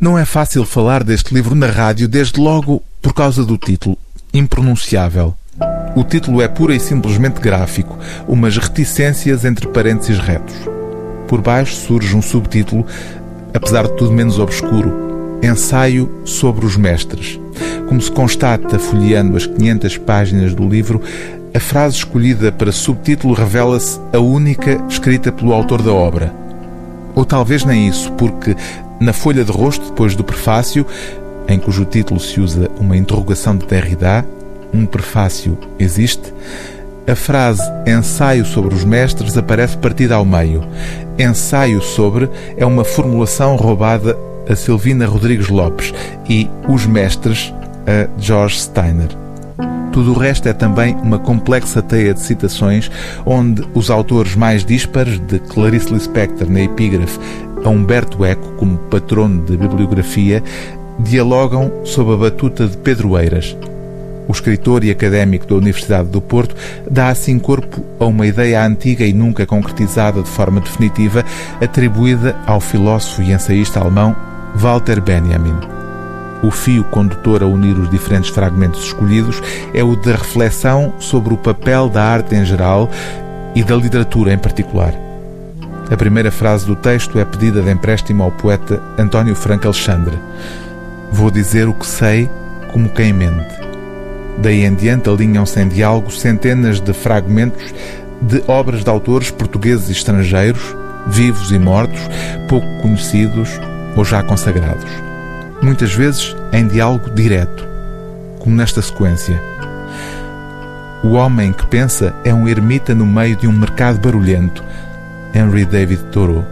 Não é fácil falar deste livro na rádio, desde logo por causa do título, impronunciável. O título é pura e simplesmente gráfico, umas reticências entre parênteses retos. Por baixo surge um subtítulo, apesar de tudo menos obscuro: Ensaio sobre os Mestres. Como se constata folheando as 500 páginas do livro, a frase escolhida para subtítulo revela-se a única escrita pelo autor da obra. Ou talvez nem isso, porque na folha de rosto, depois do prefácio, em cujo título se usa uma interrogação de Derrida, um prefácio existe, a frase ensaio sobre os mestres aparece partida ao meio. Ensaio sobre é uma formulação roubada a Silvina Rodrigues Lopes e os mestres a George Steiner. Tudo o resto é também uma complexa teia de citações onde os autores mais díspares, de Clarice Lispector na epígrafe a Humberto Eco como patrono de bibliografia, dialogam sob a batuta de Pedro Eiras. O escritor e académico da Universidade do Porto dá assim corpo a uma ideia antiga e nunca concretizada de forma definitiva, atribuída ao filósofo e ensaísta alemão Walter Benjamin. O fio condutor a unir os diferentes fragmentos escolhidos é o da reflexão sobre o papel da arte em geral e da literatura em particular. A primeira frase do texto é pedida de empréstimo ao poeta António Franco Alexandre. Vou dizer o que sei como quem mente. Daí em diante alinham-se em diálogo centenas de fragmentos de obras de autores portugueses e estrangeiros, vivos e mortos, pouco conhecidos ou já consagrados. Muitas vezes em diálogo direto, como nesta sequência. O homem que pensa é um ermita no meio de um mercado barulhento, Henry David Thoreau.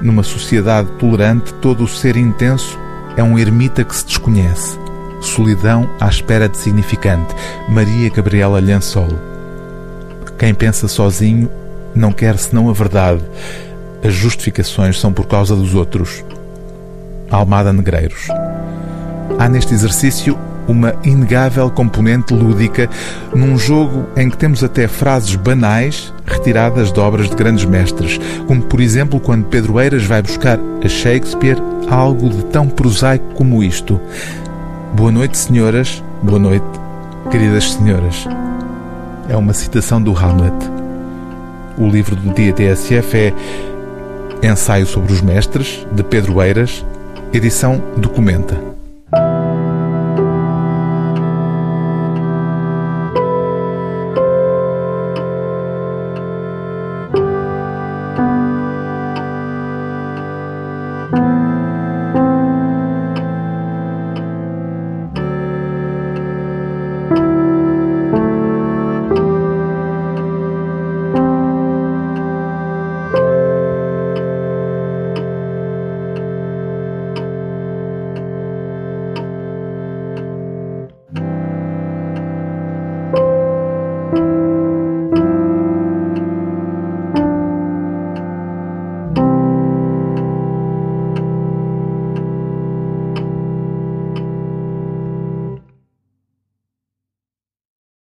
Numa sociedade tolerante, todo o ser intenso é um ermita que se desconhece. Solidão à espera de significante. Maria Gabriela Lhançol. Quem pensa sozinho não quer senão a verdade. As justificações são por causa dos outros. Almada Negreiros. Há neste exercício uma inegável componente lúdica num jogo em que temos até frases banais retiradas de obras de grandes mestres, como por exemplo quando Pedro Eiras vai buscar a Shakespeare algo de tão prosaico como isto. Boa noite, senhoras. Boa noite, queridas senhoras. É uma citação do Hamlet. O livro do dia TSF é Ensaio sobre os Mestres, de Pedro Eiras, edição Documenta.